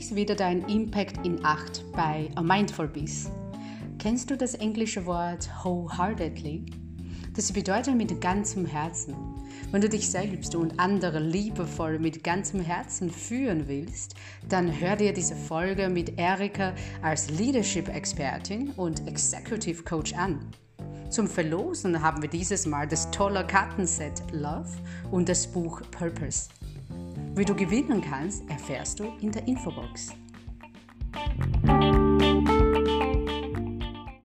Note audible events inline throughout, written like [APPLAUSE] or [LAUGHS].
legst wieder deinen Impact in Acht bei A Mindful Beast. Kennst du das englische Wort wholeheartedly? Das bedeutet mit ganzem Herzen. Wenn du dich selbst und andere liebevoll mit ganzem Herzen führen willst, dann hör dir diese Folge mit Erika als Leadership-Expertin und Executive Coach an. Zum Verlosen haben wir dieses Mal das tolle Kartenset Love und das Buch Purpose. Wie du gewinnen kannst, erfährst du in der Infobox.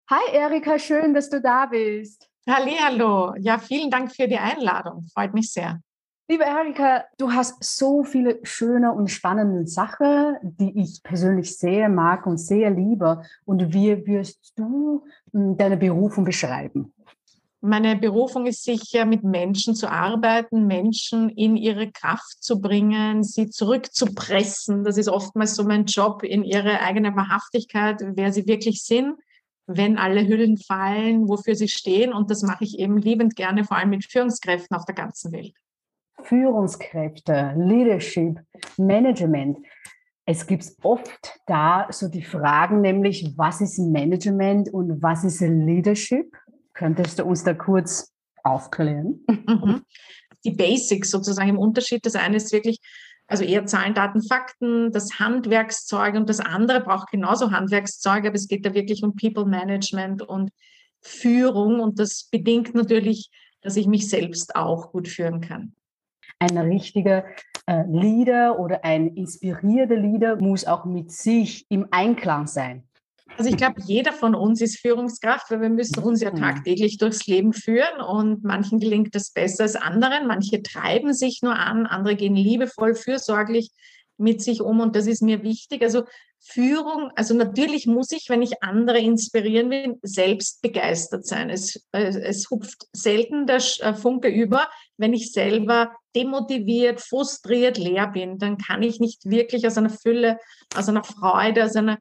Hi Erika, schön, dass du da bist. Hallo, ja, vielen Dank für die Einladung. Freut mich sehr. Liebe Erika, du hast so viele schöne und spannende Sachen, die ich persönlich sehr mag und sehr liebe. Und wie wirst du hm, deine Berufung beschreiben? Meine Berufung ist sicher, mit Menschen zu arbeiten, Menschen in ihre Kraft zu bringen, sie zurückzupressen. Das ist oftmals so mein Job, in ihre eigene Wahrhaftigkeit, wer sie wirklich sind wenn alle Hüllen fallen, wofür sie stehen. Und das mache ich eben liebend gerne, vor allem mit Führungskräften auf der ganzen Welt. Führungskräfte, Leadership, Management. Es gibt oft da so die Fragen, nämlich, was ist Management und was ist Leadership? Könntest du uns da kurz aufklären? Mhm. Die Basics sozusagen im Unterschied. Das eine ist wirklich also eher Zahlen, Daten, Fakten, das Handwerkszeug und das andere braucht genauso Handwerkszeug, aber es geht da wirklich um People Management und Führung und das bedingt natürlich, dass ich mich selbst auch gut führen kann. Ein richtiger äh, Leader oder ein inspirierter Leader muss auch mit sich im Einklang sein. Also ich glaube, jeder von uns ist Führungskraft, weil wir müssen uns ja mhm. tagtäglich durchs Leben führen und manchen gelingt das besser als anderen. Manche treiben sich nur an, andere gehen liebevoll, fürsorglich mit sich um und das ist mir wichtig. Also Führung, also natürlich muss ich, wenn ich andere inspirieren will, selbst begeistert sein. Es, es hupft selten der äh, Funke über, wenn ich selber demotiviert, frustriert, leer bin, dann kann ich nicht wirklich aus einer Fülle, aus einer Freude, aus einer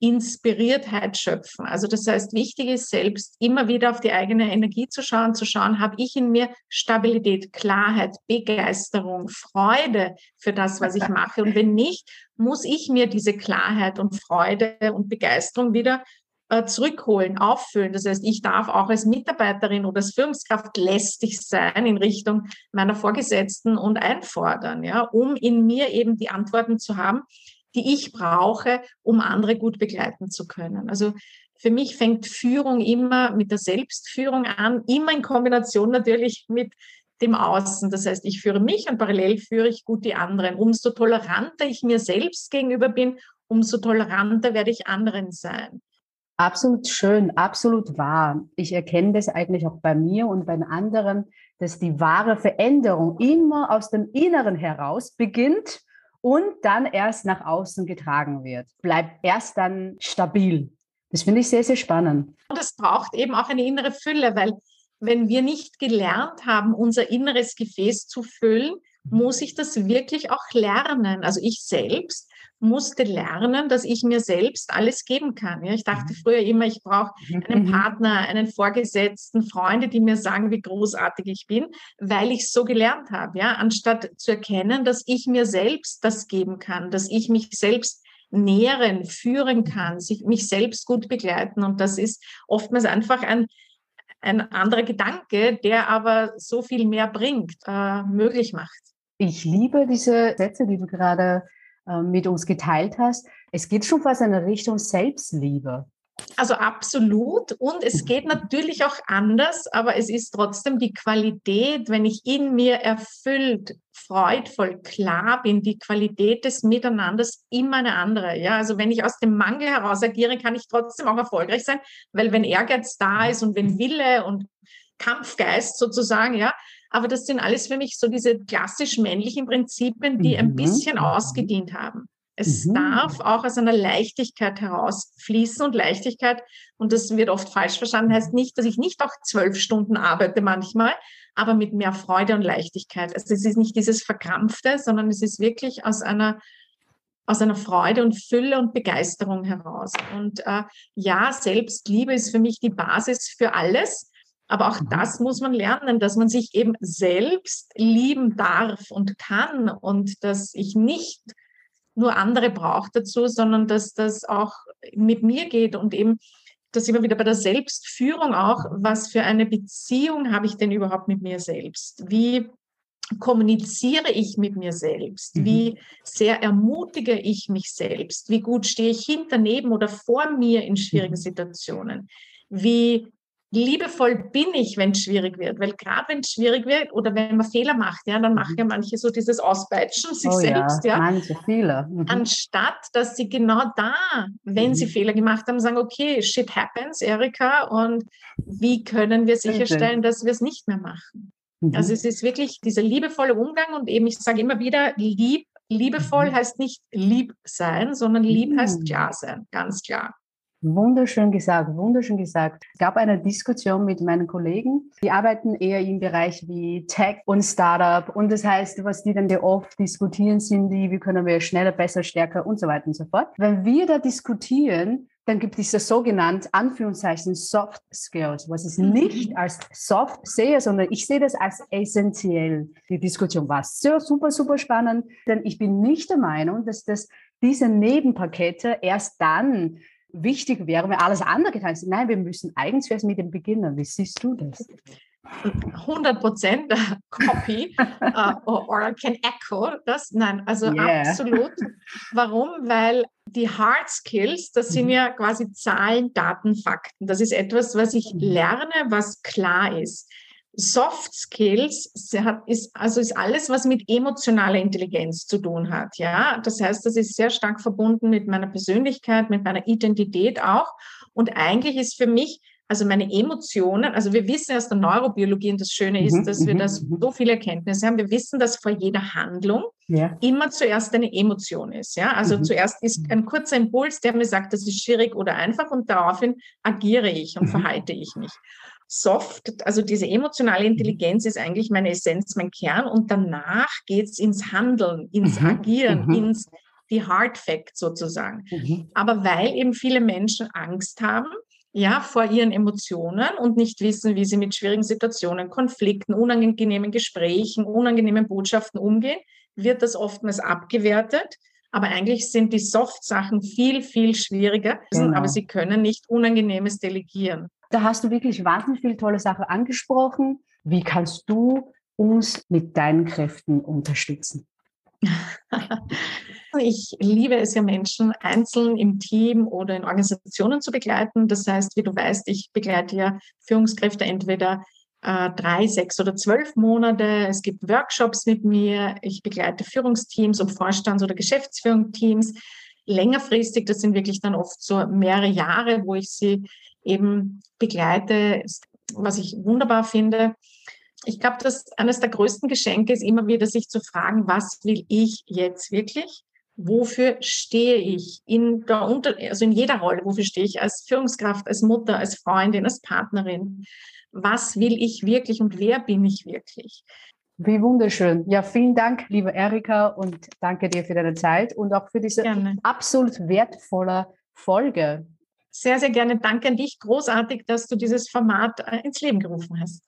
Inspiriertheit schöpfen. Also das heißt, wichtig ist selbst immer wieder auf die eigene Energie zu schauen, zu schauen, habe ich in mir Stabilität, Klarheit, Begeisterung, Freude für das, was ich mache. Und wenn nicht, muss ich mir diese Klarheit und Freude und Begeisterung wieder äh, zurückholen, auffüllen. Das heißt, ich darf auch als Mitarbeiterin oder als Führungskraft lästig sein in Richtung meiner Vorgesetzten und einfordern, ja, um in mir eben die Antworten zu haben, die ich brauche, um andere gut begleiten zu können. Also für mich fängt Führung immer mit der Selbstführung an, immer in Kombination natürlich mit dem Außen. Das heißt, ich führe mich und parallel führe ich gut die anderen. Umso toleranter ich mir selbst gegenüber bin, umso toleranter werde ich anderen sein. Absolut schön, absolut wahr. Ich erkenne das eigentlich auch bei mir und bei anderen, dass die wahre Veränderung immer aus dem Inneren heraus beginnt und dann erst nach außen getragen wird. Bleibt erst dann stabil. Das finde ich sehr, sehr spannend. Und es braucht eben auch eine innere Fülle, weil wenn wir nicht gelernt haben, unser inneres Gefäß zu füllen, muss ich das wirklich auch lernen. Also ich selbst musste lernen, dass ich mir selbst alles geben kann. Ja, ich dachte mhm. früher immer, ich brauche mhm. einen mhm. Partner, einen Vorgesetzten, Freunde, die mir sagen, wie großartig ich bin, weil ich es so gelernt habe. Ja, anstatt zu erkennen, dass ich mir selbst das geben kann, dass ich mich selbst nähren, führen kann, sich, mich selbst gut begleiten. Und das ist oftmals einfach ein, ein anderer Gedanke, der aber so viel mehr bringt, äh, möglich macht. Ich liebe diese Sätze, die du gerade äh, mit uns geteilt hast. Es geht schon fast in eine Richtung Selbstliebe. Also absolut. Und es geht natürlich auch anders, aber es ist trotzdem die Qualität, wenn ich in mir erfüllt, freudvoll, klar bin, die Qualität des Miteinanders immer eine andere. Ja, also wenn ich aus dem Mangel heraus agiere, kann ich trotzdem auch erfolgreich sein, weil wenn Ehrgeiz da ist und wenn Wille und Kampfgeist sozusagen, ja, aber das sind alles für mich so diese klassisch männlichen Prinzipien, die mhm. ein bisschen ausgedient haben. Es mhm. darf auch aus einer Leichtigkeit herausfließen und Leichtigkeit, und das wird oft falsch verstanden, heißt nicht, dass ich nicht auch zwölf Stunden arbeite manchmal, aber mit mehr Freude und Leichtigkeit. Also es ist nicht dieses Verkrampfte, sondern es ist wirklich aus einer aus einer Freude und Fülle und Begeisterung heraus. Und äh, ja, Selbstliebe ist für mich die Basis für alles. Aber auch mhm. das muss man lernen, dass man sich eben selbst lieben darf und kann und dass ich nicht nur andere braucht dazu, sondern dass das auch mit mir geht und eben das immer wieder bei der Selbstführung auch, was für eine Beziehung habe ich denn überhaupt mit mir selbst? Wie kommuniziere ich mit mir selbst? Mhm. Wie sehr ermutige ich mich selbst? Wie gut stehe ich hinter, neben oder vor mir in schwierigen mhm. Situationen? Wie liebevoll bin ich, wenn es schwierig wird? Weil gerade wenn es schwierig wird oder wenn man Fehler macht, ja, dann machen mhm. ja manche so dieses Auspeitschen sich oh, selbst, ja, ja. Manche Fehler. Mhm. Anstatt, dass sie genau da, wenn mhm. sie Fehler gemacht haben, sagen, okay, shit happens, Erika, und wie können wir sicherstellen, dass wir es nicht mehr machen? Mhm. Also es ist wirklich dieser liebevolle Umgang und eben, ich sage immer wieder, lieb, liebevoll mhm. heißt nicht lieb sein, sondern lieb mhm. heißt klar sein, ganz klar. Wunderschön gesagt, wunderschön gesagt. Es gab eine Diskussion mit meinen Kollegen, die arbeiten eher im Bereich wie Tech und Startup. Und das heißt, was die dann oft diskutieren, sind die, wie können wir schneller, besser, stärker und so weiter und so fort. Wenn wir da diskutieren, dann gibt es das sogenannte Anführungszeichen Soft Skills, was ich nicht als soft sehe, sondern ich sehe das als essentiell. Die Diskussion war sehr super, super spannend, denn ich bin nicht der Meinung, dass das diese Nebenpakete erst dann wichtig wäre, wenn alles andere getan ist. Nein, wir müssen eigentlich erst mit dem beginnen. Wie siehst du das? 100 Prozent Copy uh, or, can echo das. Nein, also yeah. absolut. Warum? Weil die Hard Skills, das sind mhm. ja quasi Zahlen, Daten, Fakten. Das ist etwas, was ich mhm. lerne, was klar ist. Soft Skills ist, also ist alles, was mit emotionaler Intelligenz zu tun hat. Ja, das heißt, das ist sehr stark verbunden mit meiner Persönlichkeit, mit meiner Identität auch. Und eigentlich ist für mich also meine Emotionen, also wir wissen aus der Neurobiologie, und das Schöne ist, mhm, dass wir mhm, das mhm. so viele Erkenntnisse haben. Wir wissen, dass vor jeder Handlung ja. immer zuerst eine Emotion ist. Ja, also mhm. zuerst ist ein kurzer Impuls, der mir sagt, das ist schwierig oder einfach, und daraufhin agiere ich und mhm. verhalte ich mich. Soft, also diese emotionale Intelligenz ist eigentlich meine Essenz, mein Kern, und danach geht es ins Handeln, ins Agieren, ins die Hard Fact sozusagen. Aber weil eben viele Menschen Angst haben, ja, vor ihren Emotionen und nicht wissen, wie sie mit schwierigen Situationen, Konflikten, unangenehmen Gesprächen, unangenehmen Botschaften umgehen, wird das oftmals abgewertet. Aber eigentlich sind die Soft-Sachen viel, viel schwieriger, genau. aber sie können nicht Unangenehmes delegieren. Da hast du wirklich wahnsinnig viele tolle Sachen angesprochen. Wie kannst du uns mit deinen Kräften unterstützen? [LAUGHS] Ich liebe es ja, Menschen einzeln im Team oder in Organisationen zu begleiten. Das heißt, wie du weißt, ich begleite ja Führungskräfte entweder äh, drei, sechs oder zwölf Monate. Es gibt Workshops mit mir. Ich begleite Führungsteams und Vorstands- oder Geschäftsführungsteams. Längerfristig, das sind wirklich dann oft so mehrere Jahre, wo ich sie eben begleite, was ich wunderbar finde ich glaube, dass eines der größten Geschenke ist immer wieder, sich zu fragen, was will ich jetzt wirklich? Wofür stehe ich in der Unter also in jeder Rolle? Wofür stehe ich als Führungskraft, als Mutter, als Freundin, als Partnerin? Was will ich wirklich und wer bin ich wirklich? Wie wunderschön. Ja, vielen Dank, liebe Erika, und danke dir für deine Zeit und auch für diese gerne. absolut wertvolle Folge. Sehr, sehr gerne. Danke an dich. Großartig, dass du dieses Format äh, ins Leben gerufen hast.